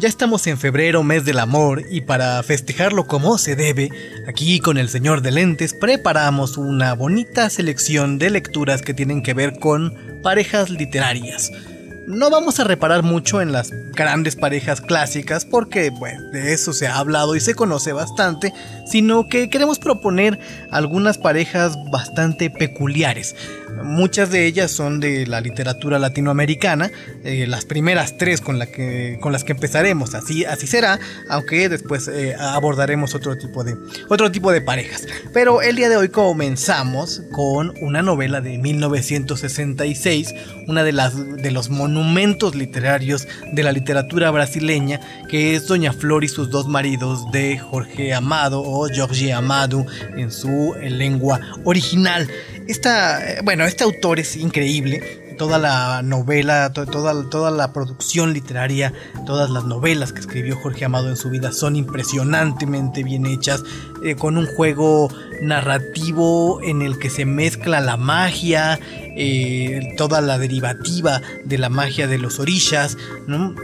Ya estamos en febrero, mes del amor, y para festejarlo como se debe, aquí con el señor de lentes preparamos una bonita selección de lecturas que tienen que ver con parejas literarias no vamos a reparar mucho en las grandes parejas clásicas porque, bueno, de eso se ha hablado y se conoce bastante, sino que queremos proponer algunas parejas bastante peculiares. Muchas de ellas son de la literatura latinoamericana, eh, las primeras tres con, que, con las que empezaremos, así, así será, aunque después eh, abordaremos otro tipo, de, otro tipo de parejas. Pero el día de hoy comenzamos con una novela de 1966, una de, las, de los monumentos literarios de la literatura brasileña, que es Doña Flor y sus dos maridos de Jorge Amado o Jorge Amado en su lengua original. Esta, eh, bueno, este autor es increíble. Toda la novela, toda, toda la producción literaria, todas las novelas que escribió Jorge Amado en su vida son impresionantemente bien hechas, eh, con un juego narrativo en el que se mezcla la magia, eh, toda la derivativa de la magia de los orillas,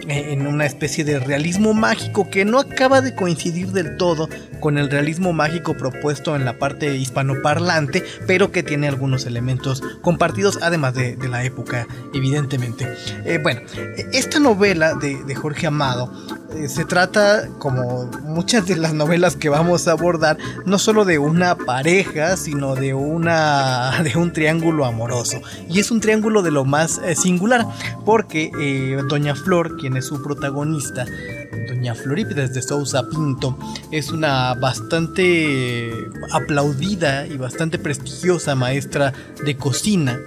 eh, en una especie de realismo mágico que no acaba de coincidir del todo con el realismo mágico propuesto en la parte hispanoparlante, pero que tiene algunos elementos compartidos, además de, la época, evidentemente. Eh, bueno, esta novela de, Jorge Amado se trata, como muchas de las novelas que vamos a abordar, no solo de una pareja, sino de, una, de un triángulo amoroso. Y es un triángulo de lo más eh, singular, porque eh, Doña Flor, quien es su protagonista, Doña Florípides de Sousa Pinto, es una bastante aplaudida y bastante prestigiosa maestra de cocina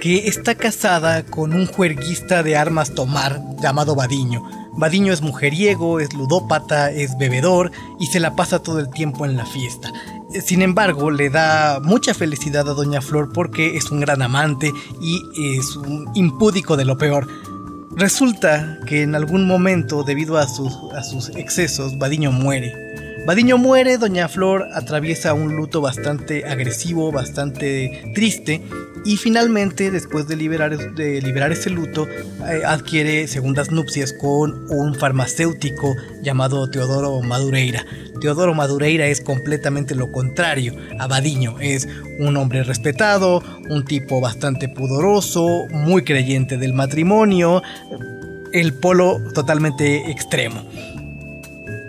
que está casada con un juerguista de armas tomar llamado Badiño. Badiño es mujeriego, es ludópata, es bebedor y se la pasa todo el tiempo en la fiesta. Sin embargo, le da mucha felicidad a Doña Flor porque es un gran amante y es un impúdico de lo peor. Resulta que en algún momento, debido a sus, excesos, Badiño muere. Badiño muere, Doña Flor atraviesa un luto bastante agresivo, bastante triste, y finalmente, después de liberar, de liberar ese luto, eh, adquiere segundas nupcias con un farmacéutico llamado Teodoro Madureira. Teodoro Madureira es completamente lo contrario a Badiño. Es un hombre respetado, un tipo bastante pudoroso, muy creyente del matrimonio, el polo totalmente extremo.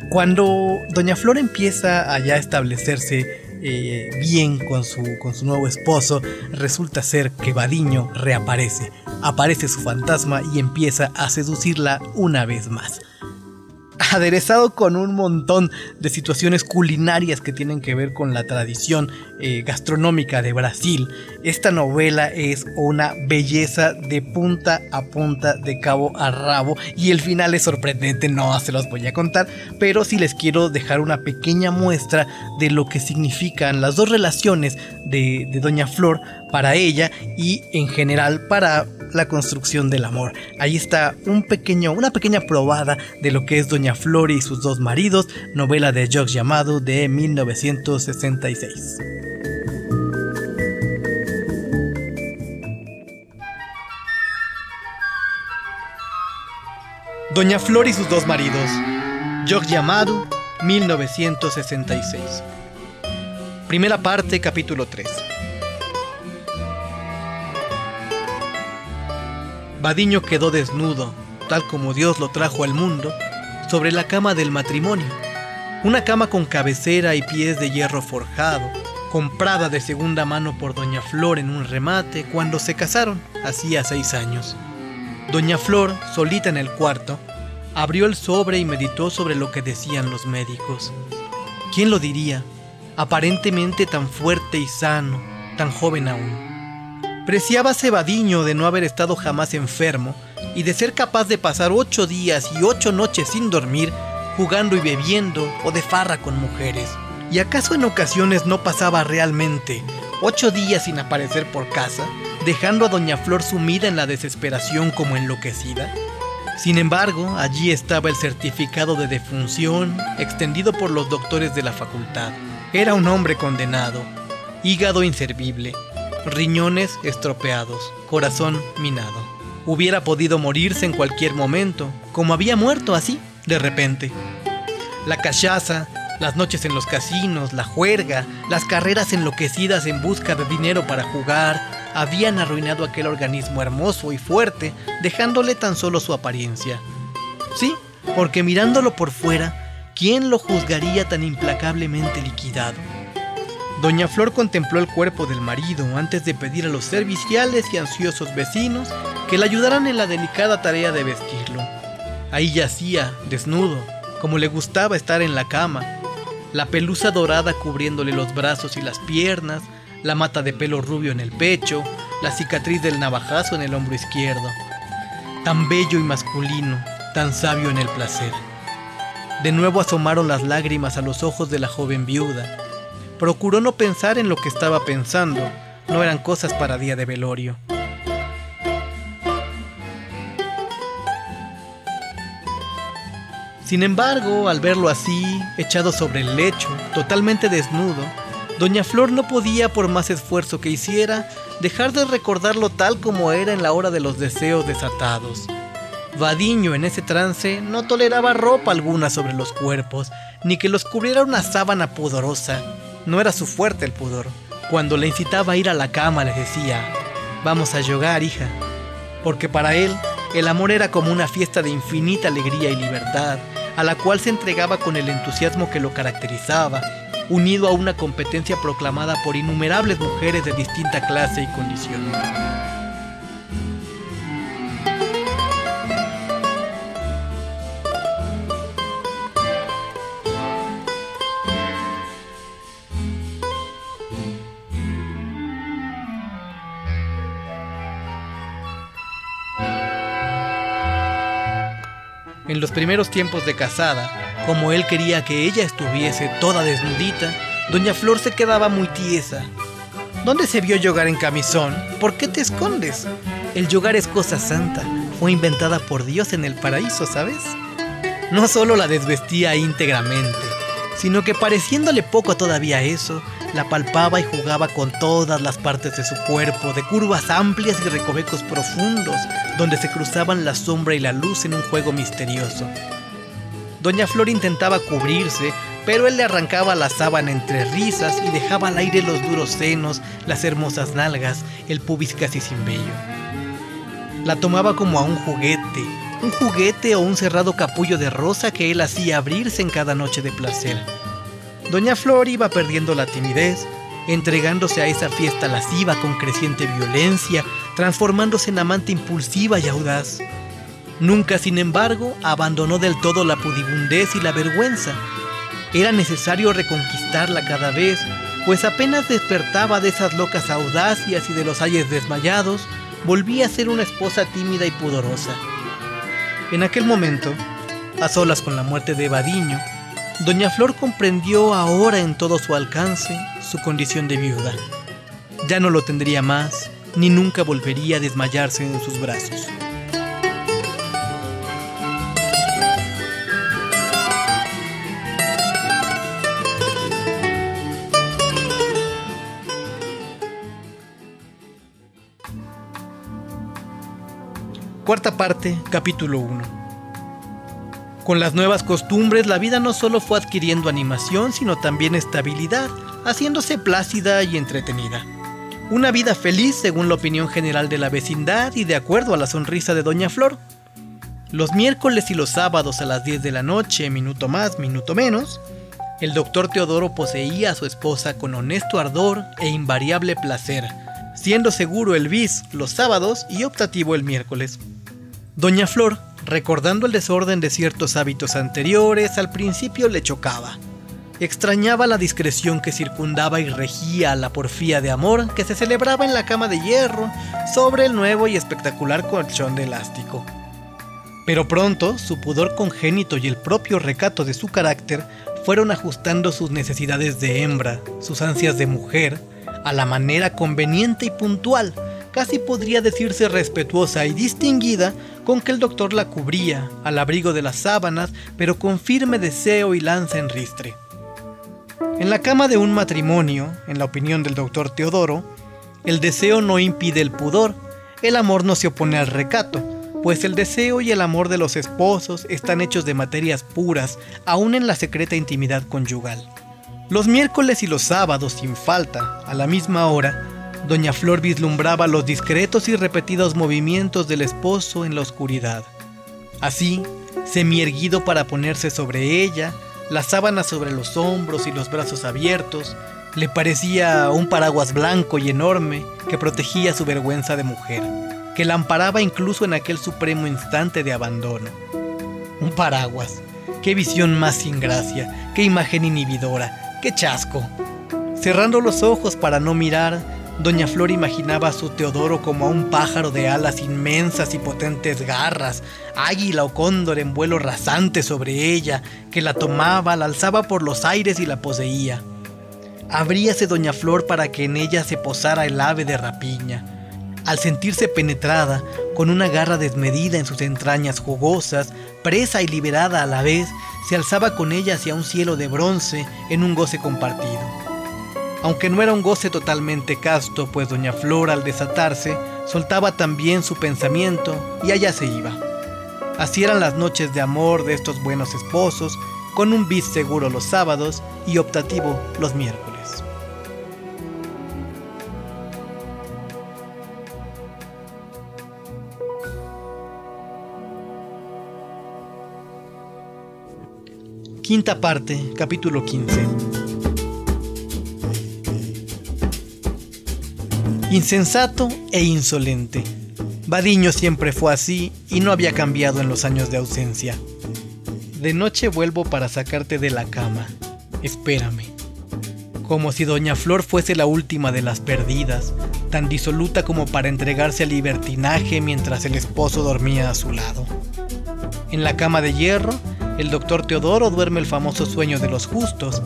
Cuando Doña Flor empieza a ya establecerse eh, bien con su, con su nuevo esposo, resulta ser que Badiño reaparece. Aparece su fantasma y empieza a seducirla una vez más aderezado con un montón de situaciones culinarias que tienen que ver con la tradición eh, gastronómica de Brasil. Esta novela es una belleza de punta a punta, de cabo a rabo, y el final es sorprendente, no se los voy a contar, pero sí les quiero dejar una pequeña muestra de lo que significan las dos relaciones de, de Doña Flor para ella y en general para la construcción del amor. Ahí está un pequeño, una pequeña probada de lo que es Doña Flor y sus dos maridos, novela de George Llamado de 1966. Doña Flor y sus dos maridos. George Llamado, 1966. Primera parte, capítulo 3. Badiño quedó desnudo, tal como Dios lo trajo al mundo, sobre la cama del matrimonio. Una cama con cabecera y pies de hierro forjado, comprada de segunda mano por Doña Flor en un remate cuando se casaron, hacía seis años. Doña Flor, solita en el cuarto, abrió el sobre y meditó sobre lo que decían los médicos. ¿Quién lo diría? Aparentemente tan fuerte y sano, tan joven aún. Preciaba Cebadiño de no haber estado jamás enfermo y de ser capaz de pasar ocho días y ocho noches sin dormir, jugando y bebiendo o de farra con mujeres. ¿Y acaso en ocasiones no pasaba realmente ocho días sin aparecer por casa, dejando a Doña Flor sumida en la desesperación como enloquecida? Sin embargo, allí estaba el certificado de defunción extendido por los doctores de la facultad. Era un hombre condenado, hígado inservible, riñones estropeados, corazón minado. Hubiera podido morirse en cualquier momento, como había muerto así, de repente. La cachaza, las noches en los casinos, la juerga, las carreras enloquecidas en busca de dinero para jugar, habían arruinado aquel organismo hermoso y fuerte, dejándole tan solo su apariencia. Sí, porque mirándolo por fuera, ¿quién lo juzgaría tan implacablemente liquidado? Doña Flor contempló el cuerpo del marido antes de pedir a los serviciales y ansiosos vecinos que le ayudaran en la delicada tarea de vestirlo. Ahí yacía, desnudo, como le gustaba estar en la cama, la pelusa dorada cubriéndole los brazos y las piernas, la mata de pelo rubio en el pecho, la cicatriz del navajazo en el hombro izquierdo. Tan bello y masculino, tan sabio en el placer. De nuevo asomaron las lágrimas a los ojos de la joven viuda. Procuró no pensar en lo que estaba pensando, no eran cosas para día de velorio. Sin embargo, al verlo así, echado sobre el lecho, totalmente desnudo, Doña Flor no podía, por más esfuerzo que hiciera, dejar de recordarlo tal como era en la hora de los deseos desatados. Vadiño en ese trance no toleraba ropa alguna sobre los cuerpos, ni que los cubriera una sábana pudorosa. No era su fuerte el pudor. Cuando le incitaba a ir a la cama le decía, vamos a llorar, hija. Porque para él, el amor era como una fiesta de infinita alegría y libertad, a la cual se entregaba con el entusiasmo que lo caracterizaba, unido a una competencia proclamada por innumerables mujeres de distinta clase y condición. Los primeros tiempos de casada, como él quería que ella estuviese toda desnudita, doña Flor se quedaba muy tiesa. ¿Dónde se vio yogar en camisón? ¿Por qué te escondes? El yogar es cosa santa, fue inventada por Dios en el paraíso, ¿sabes? No solo la desvestía íntegramente, sino que pareciéndole poco todavía eso, la palpaba y jugaba con todas las partes de su cuerpo, de curvas amplias y recovecos profundos, donde se cruzaban la sombra y la luz en un juego misterioso. Doña Flor intentaba cubrirse, pero él le arrancaba la sábana entre risas y dejaba al aire los duros senos, las hermosas nalgas, el pubis casi sin vello. La tomaba como a un juguete, un juguete o un cerrado capullo de rosa que él hacía abrirse en cada noche de placer. Doña Flor iba perdiendo la timidez, entregándose a esa fiesta lasciva con creciente violencia, transformándose en amante impulsiva y audaz. Nunca, sin embargo, abandonó del todo la pudibundez y la vergüenza. Era necesario reconquistarla cada vez, pues apenas despertaba de esas locas audacias y de los ayes desmayados, volvía a ser una esposa tímida y pudorosa. En aquel momento, a solas con la muerte de Badiño, Doña Flor comprendió ahora en todo su alcance su condición de viuda. Ya no lo tendría más, ni nunca volvería a desmayarse en sus brazos. Cuarta parte, capítulo 1. Con las nuevas costumbres, la vida no solo fue adquiriendo animación, sino también estabilidad, haciéndose plácida y entretenida. Una vida feliz según la opinión general de la vecindad y de acuerdo a la sonrisa de Doña Flor. Los miércoles y los sábados a las 10 de la noche, minuto más, minuto menos, el doctor Teodoro poseía a su esposa con honesto ardor e invariable placer, siendo seguro el bis los sábados y optativo el miércoles. Doña Flor Recordando el desorden de ciertos hábitos anteriores, al principio le chocaba. Extrañaba la discreción que circundaba y regía la porfía de amor que se celebraba en la cama de hierro sobre el nuevo y espectacular colchón de elástico. Pero pronto su pudor congénito y el propio recato de su carácter fueron ajustando sus necesidades de hembra, sus ansias de mujer, a la manera conveniente y puntual, casi podría decirse respetuosa y distinguida con que el doctor la cubría, al abrigo de las sábanas, pero con firme deseo y lanza en ristre. En la cama de un matrimonio, en la opinión del doctor Teodoro, el deseo no impide el pudor, el amor no se opone al recato, pues el deseo y el amor de los esposos están hechos de materias puras, aún en la secreta intimidad conyugal. Los miércoles y los sábados, sin falta, a la misma hora, Doña Flor vislumbraba los discretos y repetidos movimientos del esposo en la oscuridad. Así, semi-erguido para ponerse sobre ella, la sábana sobre los hombros y los brazos abiertos, le parecía un paraguas blanco y enorme que protegía su vergüenza de mujer, que la amparaba incluso en aquel supremo instante de abandono. Un paraguas. Qué visión más sin gracia, qué imagen inhibidora, qué chasco. Cerrando los ojos para no mirar, Doña Flor imaginaba a su Teodoro como a un pájaro de alas inmensas y potentes garras, águila o cóndor en vuelo rasante sobre ella, que la tomaba, la alzaba por los aires y la poseía. Abríase Doña Flor para que en ella se posara el ave de rapiña. Al sentirse penetrada, con una garra desmedida en sus entrañas jugosas, presa y liberada a la vez, se alzaba con ella hacia un cielo de bronce en un goce compartido aunque no era un goce totalmente casto, pues doña Flor al desatarse soltaba también su pensamiento y allá se iba. Así eran las noches de amor de estos buenos esposos, con un bis seguro los sábados y optativo los miércoles. Quinta parte, capítulo 15. Insensato e insolente. Badiño siempre fue así y no había cambiado en los años de ausencia. De noche vuelvo para sacarte de la cama. Espérame. Como si Doña Flor fuese la última de las perdidas, tan disoluta como para entregarse al libertinaje mientras el esposo dormía a su lado. En la cama de hierro, el doctor Teodoro duerme el famoso sueño de los justos,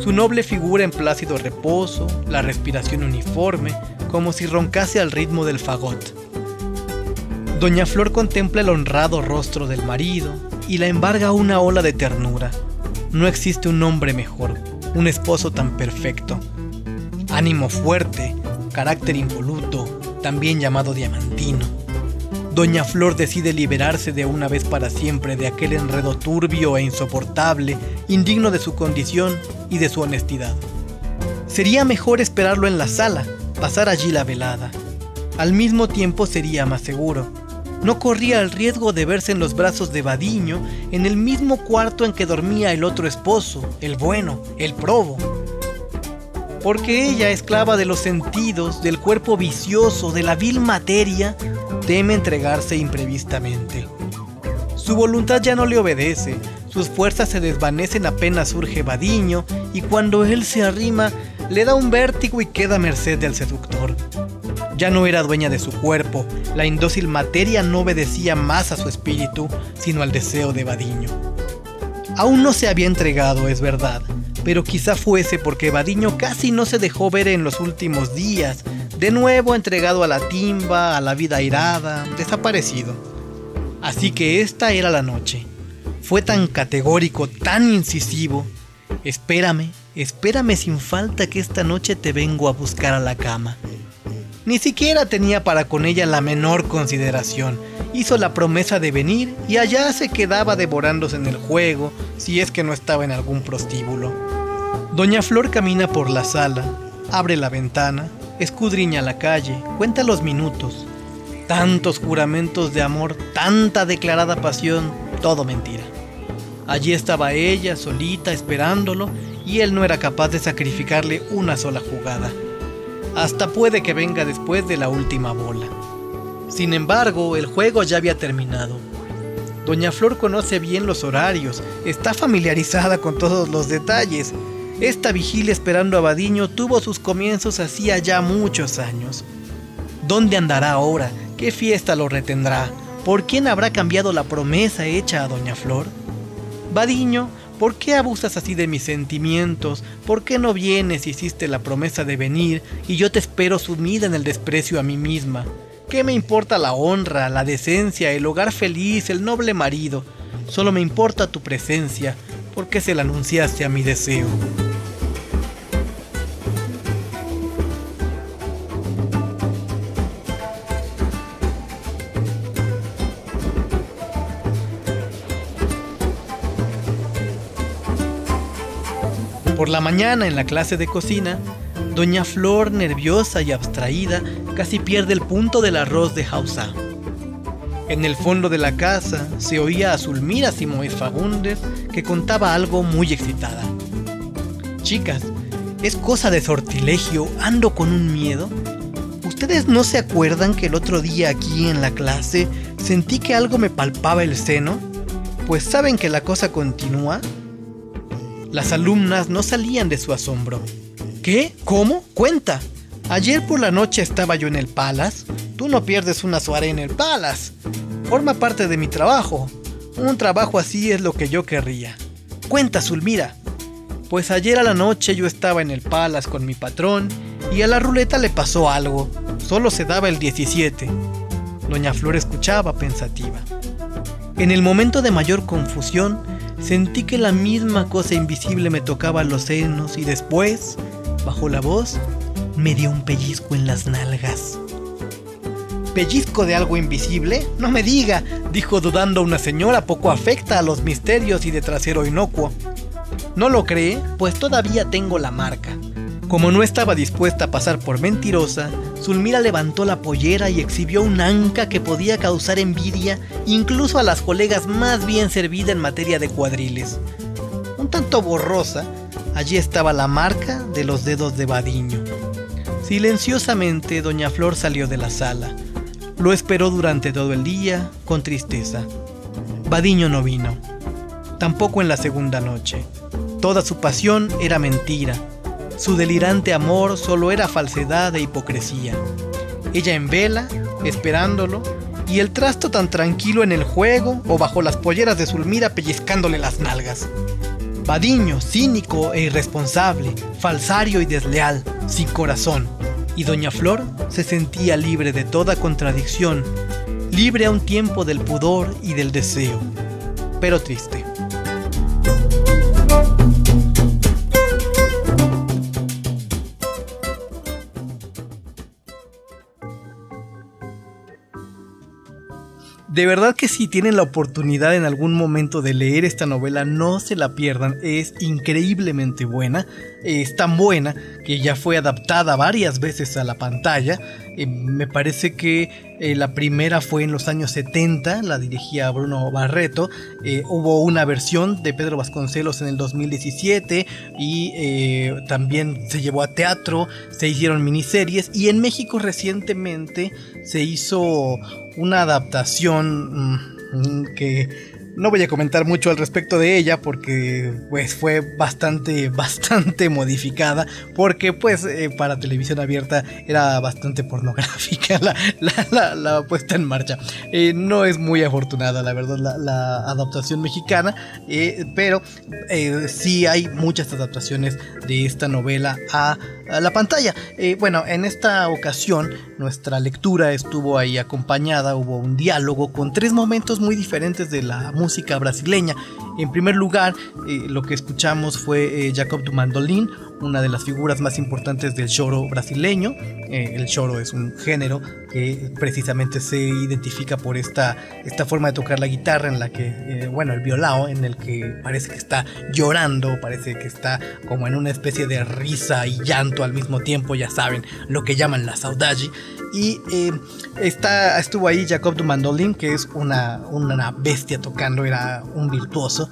su noble figura en plácido reposo, la respiración uniforme, como si roncase al ritmo del fagot. Doña Flor contempla el honrado rostro del marido y la embarga una ola de ternura. No existe un hombre mejor, un esposo tan perfecto. Ánimo fuerte, carácter impoluto, también llamado diamantino. Doña Flor decide liberarse de una vez para siempre de aquel enredo turbio e insoportable, indigno de su condición y de su honestidad. Sería mejor esperarlo en la sala, pasar allí la velada. Al mismo tiempo sería más seguro. No corría el riesgo de verse en los brazos de Badiño en el mismo cuarto en que dormía el otro esposo, el bueno, el probo. Porque ella, esclava de los sentidos, del cuerpo vicioso, de la vil materia, teme entregarse imprevistamente. Su voluntad ya no le obedece, sus fuerzas se desvanecen apenas surge Badiño y cuando él se arrima le da un vértigo y queda merced del seductor. Ya no era dueña de su cuerpo, la indócil materia no obedecía más a su espíritu, sino al deseo de Badiño. Aún no se había entregado, es verdad, pero quizá fuese porque Badiño casi no se dejó ver en los últimos días, de nuevo entregado a la timba, a la vida airada, desaparecido. Así que esta era la noche. Fue tan categórico, tan incisivo. Espérame, Espérame sin falta que esta noche te vengo a buscar a la cama. Ni siquiera tenía para con ella la menor consideración. Hizo la promesa de venir y allá se quedaba devorándose en el juego, si es que no estaba en algún prostíbulo. Doña Flor camina por la sala, abre la ventana, escudriña la calle, cuenta los minutos. Tantos juramentos de amor, tanta declarada pasión, todo mentira. Allí estaba ella, solita, esperándolo, y él no era capaz de sacrificarle una sola jugada. Hasta puede que venga después de la última bola. Sin embargo, el juego ya había terminado. Doña Flor conoce bien los horarios, está familiarizada con todos los detalles. Esta vigilia esperando a Badiño tuvo sus comienzos hacía ya muchos años. ¿Dónde andará ahora? ¿Qué fiesta lo retendrá? ¿Por quién habrá cambiado la promesa hecha a Doña Flor? Badiño ¿Por qué abusas así de mis sentimientos? ¿Por qué no vienes y hiciste la promesa de venir y yo te espero sumida en el desprecio a mí misma? ¿Qué me importa la honra, la decencia, el hogar feliz, el noble marido? Solo me importa tu presencia, porque se la anunciaste a mi deseo. Por la mañana en la clase de cocina, Doña Flor, nerviosa y abstraída, casi pierde el punto del arroz de Hausa. En el fondo de la casa se oía a Zulmira Simoes Fagundes que contaba algo muy excitada. Chicas, es cosa de sortilegio, ando con un miedo. ¿Ustedes no se acuerdan que el otro día aquí en la clase sentí que algo me palpaba el seno? Pues saben que la cosa continúa. Las alumnas no salían de su asombro. ¿Qué? ¿Cómo? Cuenta. Ayer por la noche estaba yo en el Palace. Tú no pierdes una soirée en el Palace. Forma parte de mi trabajo. Un trabajo así es lo que yo querría. Cuenta, Zulmira. Pues ayer a la noche yo estaba en el Palace con mi patrón y a la ruleta le pasó algo. Solo se daba el 17. Doña Flor escuchaba pensativa. En el momento de mayor confusión, sentí que la misma cosa invisible me tocaba los senos y después, bajo la voz, me dio un pellizco en las nalgas. ¿Pellizco de algo invisible? No me diga, dijo dudando una señora poco afecta a los misterios y de trasero inocuo. ¿No lo cree? Pues todavía tengo la marca. Como no estaba dispuesta a pasar por mentirosa, Zulmira levantó la pollera y exhibió un anca que podía causar envidia incluso a las colegas más bien servidas en materia de cuadriles. Un tanto borrosa, allí estaba la marca de los dedos de Badiño. Silenciosamente, doña Flor salió de la sala. Lo esperó durante todo el día, con tristeza. Badiño no vino. Tampoco en la segunda noche. Toda su pasión era mentira. Su delirante amor solo era falsedad e hipocresía. Ella en vela, esperándolo, y el trasto tan tranquilo en el juego o bajo las polleras de Zulmira pellizcándole las nalgas. Badiño, cínico e irresponsable, falsario y desleal, sin corazón, y Doña Flor se sentía libre de toda contradicción, libre a un tiempo del pudor y del deseo, pero triste. De verdad que si tienen la oportunidad en algún momento de leer esta novela, no se la pierdan. Es increíblemente buena. Es tan buena que ya fue adaptada varias veces a la pantalla. Eh, me parece que eh, la primera fue en los años 70, la dirigía Bruno Barreto. Eh, hubo una versión de Pedro Vasconcelos en el 2017 y también se llevó a teatro, se hicieron miniseries y en México recientemente se hizo una adaptación mm, que no voy a comentar mucho al respecto de ella porque pues fue bastante, bastante modificada porque pues eh, para televisión abierta era bastante pornográfica la, puesta en marcha. Eh, no es muy afortunada la verdad la, adaptación mexicana, eh, pero sí hay muchas adaptaciones de esta novela a, la pantalla. bueno, en esta ocasión nuestra lectura estuvo ahí acompañada, hubo un diálogo con tres momentos muy diferentes de la música brasileña. En primer lugar, eh, lo que escuchamos fue eh, Jacob du Mandolin, una de las figuras más importantes del choro brasileño. Eh, el choro es un género que precisamente se identifica por esta, esta forma de tocar la guitarra en la que, bueno, el violao, en el que parece que está llorando, parece que está como en una especie de risa y llanto al mismo tiempo, ya saben, lo que llaman la saudade. Y eh, está, estuvo ahí Jacob du Mandolin, que es una, una bestia tocando, era un virtuoso.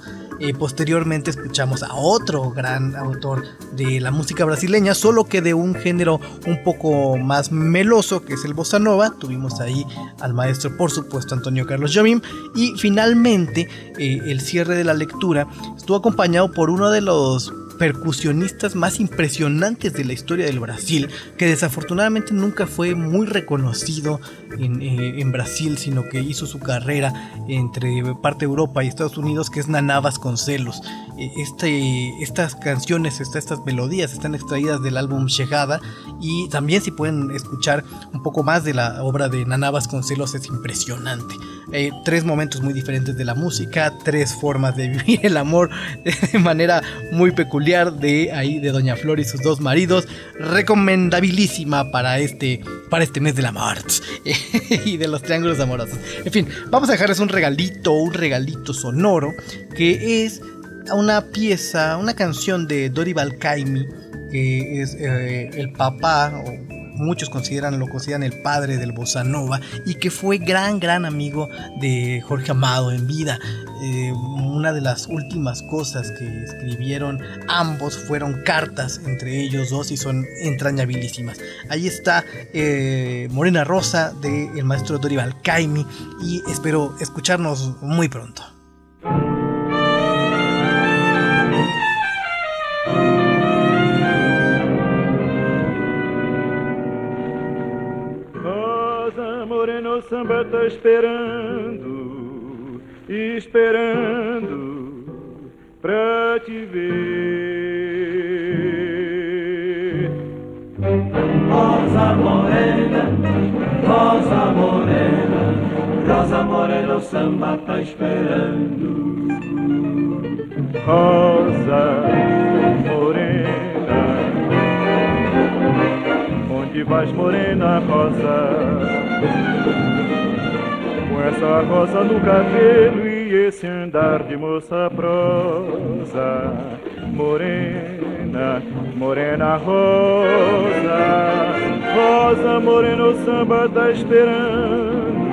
Posteriormente escuchamos a otro gran autor de la música brasileña, solo que de un género un poco más meloso, que es el bossa nova. Tuvimos ahí al maestro, por supuesto, Antonio Carlos Jobim. Y finalmente, eh, el cierre de la lectura estuvo acompañado por uno de los percusionistas más impresionantes de la historia del Brasil, que desafortunadamente nunca fue muy reconocido en, eh, Brasil, sino que hizo su carrera entre parte de Europa y Estados Unidos, que es Naná Vasconcelos. Este, estas canciones, estas melodías están extraídas del álbum Chegada y también si pueden escuchar un poco más de la obra de Naná Vasconcelos es impresionante. Eh, tres momentos muy diferentes de la música, tres formas de vivir el amor de manera muy peculiar de ahí de Doña Flor y sus dos maridos, recomendabilísima para este para este mes de la March y de los triángulos amorosos. En fin, vamos a dejarles un regalito, un regalito sonoro que es una pieza, una canción de Dorival Caymmi, que es eh, el papá, o muchos consideran, lo consideran el padre del bossa nova, y que fue gran, gran amigo de Jorge Amado en vida. Eh, una de las últimas cosas que escribieron ambos fueron cartas entre ellos dos y son entrañabilísimas. Ahí está eh, Morena Rosa del maestro Dorival Caimi y espero escucharnos muy pronto. Samba tá esperando esperando pra te ver. Rosa morena, rosa morena, rosa morena, o samba tá esperando. Rosa morena, onde vais morena, rosa? com essa rosa no cabelo e esse andar de moça prosa. Morena, morena rosa, rosa morena o samba tá esperando,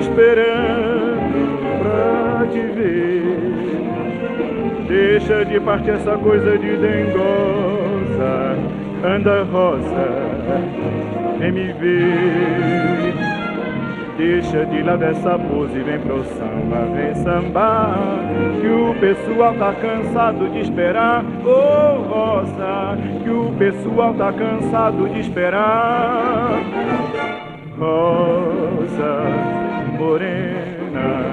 esperando pra te ver. Deixa de parte essa coisa de dengosa, anda rosa, vem me ver. Deixa de lado essa pose, vem pro samba, vem sambar. Que o pessoal tá cansado de esperar, oh rosa. Que o pessoal tá cansado de esperar. Rosa morena,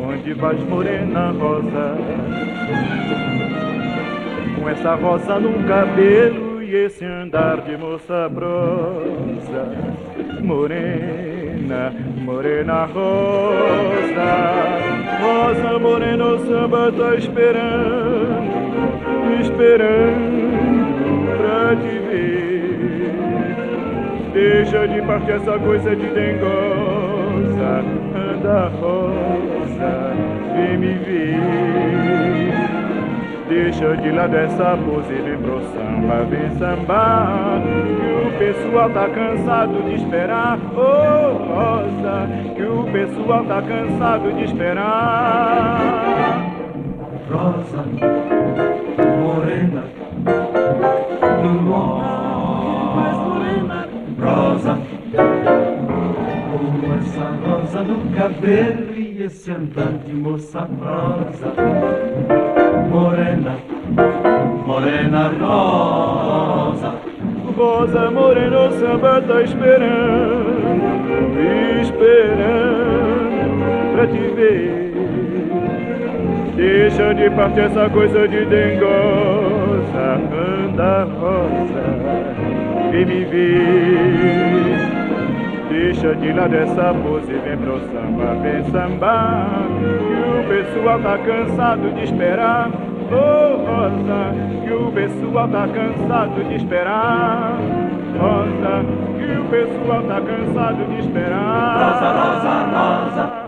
onde vais morena, rosa? Com essa rosa no cabelo esse andar de moça prosa morena, morena rosa, rosa morena, o samba tá esperando, esperando pra te ver. Deixa de partir essa coisa de dengosa, anda rosa, vem me ver. Deixa de lado essa pose, vem pro samba, vem sambar. Que o pessoal tá cansado de esperar, oh rosa. Que o pessoal tá cansado de esperar. Rosa, morena, no morena, rosa. Com essa rosa no cabelo e esse andante moça rosa morena, morena rosa. Rosa morena, samba tá esperando, esperando pra te ver. Deixa de parte essa coisa de dengosa, anda rosa, vem me ver. Deixa de lado essa pose, vem pro samba, vem sambar. Que o pessoal tá cansado de esperar. Oh, Rosa, que o pessoal tá cansado de esperar. Rosa, que o pessoal tá cansado de esperar. Rosa, rosa, rosa.